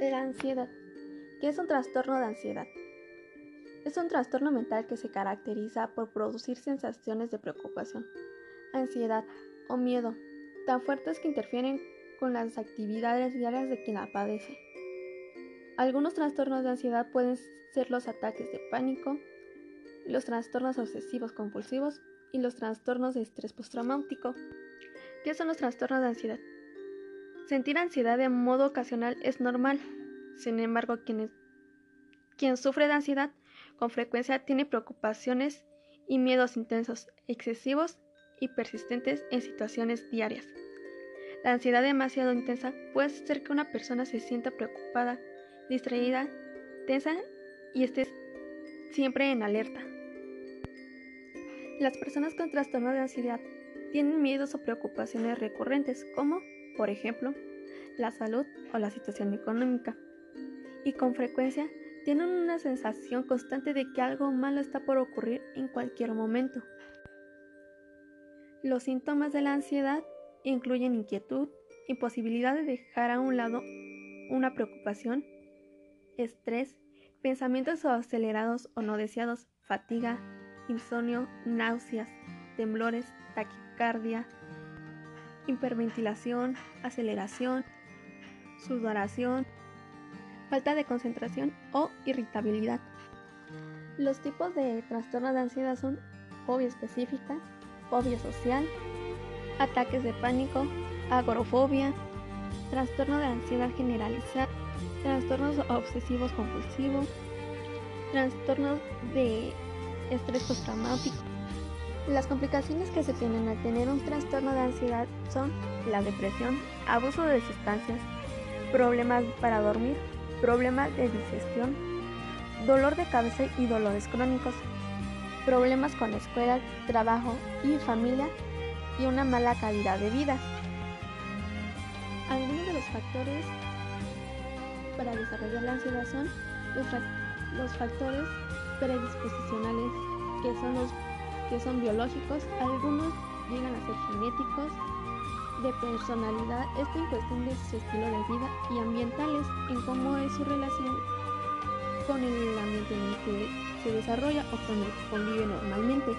La ansiedad. ¿Qué es un trastorno de ansiedad? Es un trastorno mental que se caracteriza por producir sensaciones de preocupación, ansiedad o miedo tan fuertes que interfieren con las actividades diarias de quien la padece. Algunos trastornos de ansiedad pueden ser los ataques de pánico, los trastornos obsesivos compulsivos y los trastornos de estrés postraumático. ¿Qué son los trastornos de ansiedad? Sentir ansiedad de modo ocasional es normal. Sin embargo, quien, quien sufre de ansiedad con frecuencia tiene preocupaciones y miedos intensos, excesivos y persistentes en situaciones diarias. La ansiedad demasiado intensa puede hacer que una persona se sienta preocupada, distraída, tensa y esté siempre en alerta. Las personas con trastorno de ansiedad tienen miedos o preocupaciones recurrentes como por ejemplo, la salud o la situación económica. Y con frecuencia tienen una sensación constante de que algo malo está por ocurrir en cualquier momento. Los síntomas de la ansiedad incluyen inquietud, imposibilidad de dejar a un lado una preocupación, estrés, pensamientos acelerados o no deseados, fatiga, insomnio, náuseas, temblores, taquicardia, hiperventilación, aceleración, sudoración, falta de concentración o irritabilidad. Los tipos de trastorno de ansiedad son fobia específica, fobia social, ataques de pánico, agorofobia, trastorno de ansiedad generalizada, trastornos obsesivos compulsivos, trastornos de estrés postraumático, las complicaciones que se tienen al tener un trastorno de ansiedad son la depresión, abuso de sustancias, problemas para dormir, problemas de digestión, dolor de cabeza y dolores crónicos, problemas con la escuela, trabajo y familia y una mala calidad de vida. Algunos de los factores para desarrollar la ansiedad son los, los factores predisposicionales, que son los que son biológicos, algunos llegan a ser genéticos, de personalidad, esto en cuestión de su estilo de vida y ambientales, en cómo es su relación con el ambiente en el que se desarrolla o con el que convive normalmente.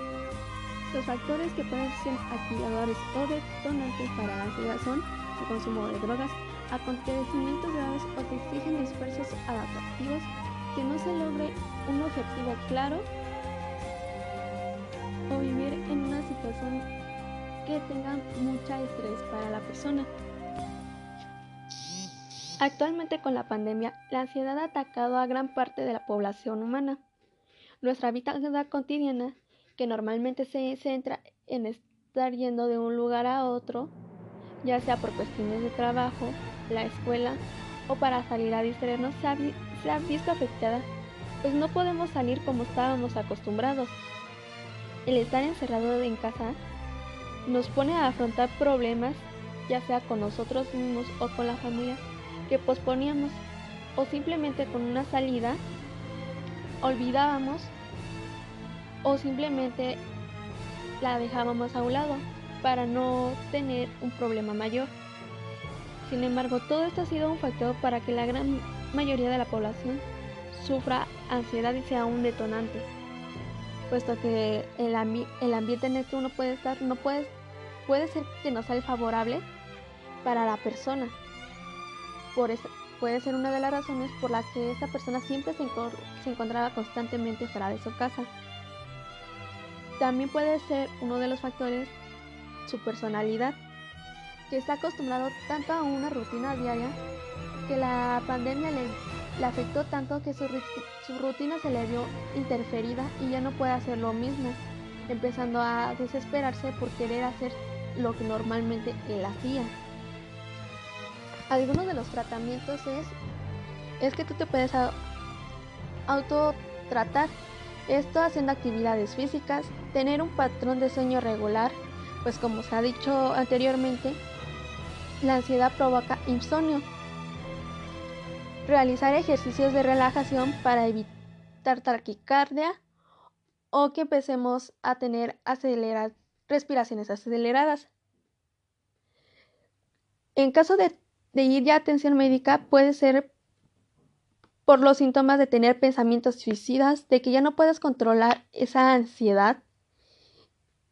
Los factores que pueden ser activadores o detonantes para la ansiedad son el consumo de drogas, acontecimientos graves o que exigen esfuerzos adaptativos, que no se logre un objetivo claro o vivir en una situación que tenga mucha estrés para la persona. Actualmente con la pandemia, la ansiedad ha atacado a gran parte de la población humana. Nuestra vida cotidiana, que normalmente se centra en estar yendo de un lugar a otro, ya sea por cuestiones de trabajo, la escuela o para salir a distraernos, se se ha visto afectada, pues no podemos salir como estábamos acostumbrados. El estar encerrado en casa nos pone a afrontar problemas, ya sea con nosotros mismos o con la familia, que posponíamos o simplemente con una salida olvidábamos o simplemente la dejábamos a un lado para no tener un problema mayor. Sin embargo, todo esto ha sido un factor para que la gran mayoría de la población sufra ansiedad y sea un detonante puesto que el, el ambiente en el que uno puede estar no puede, puede ser que no sea favorable para la persona. Por eso, puede ser una de las razones por las que esa persona siempre se, se encontraba constantemente fuera de su casa. También puede ser uno de los factores su personalidad, que está acostumbrado tanto a una rutina diaria que la pandemia le le afectó tanto que su, rutina se le vio interferida y ya no puede hacer lo mismo, empezando a desesperarse por querer hacer lo que normalmente él hacía. Algunos de los tratamientos es, es que tú te puedes autotratar, esto haciendo actividades físicas, tener un patrón de sueño regular, pues como se ha dicho anteriormente, la ansiedad provoca insomnio, realizar ejercicios de relajación para evitar taquicardia o que empecemos a tener respiraciones aceleradas. En caso de, ir ya a atención médica, puede ser por los síntomas de tener pensamientos suicidas, de que ya no puedes controlar esa ansiedad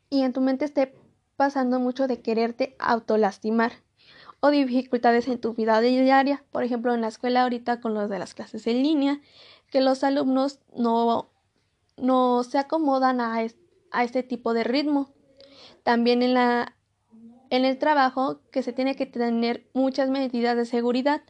y en tu mente esté pasando mucho de quererte autolastimar o dificultades en tu vida diaria, por ejemplo en la escuela ahorita con los de las clases en línea, que los alumnos no, no se acomodan a, a este tipo de ritmo. También en, la, en el trabajo que se tiene que tener muchas medidas de seguridad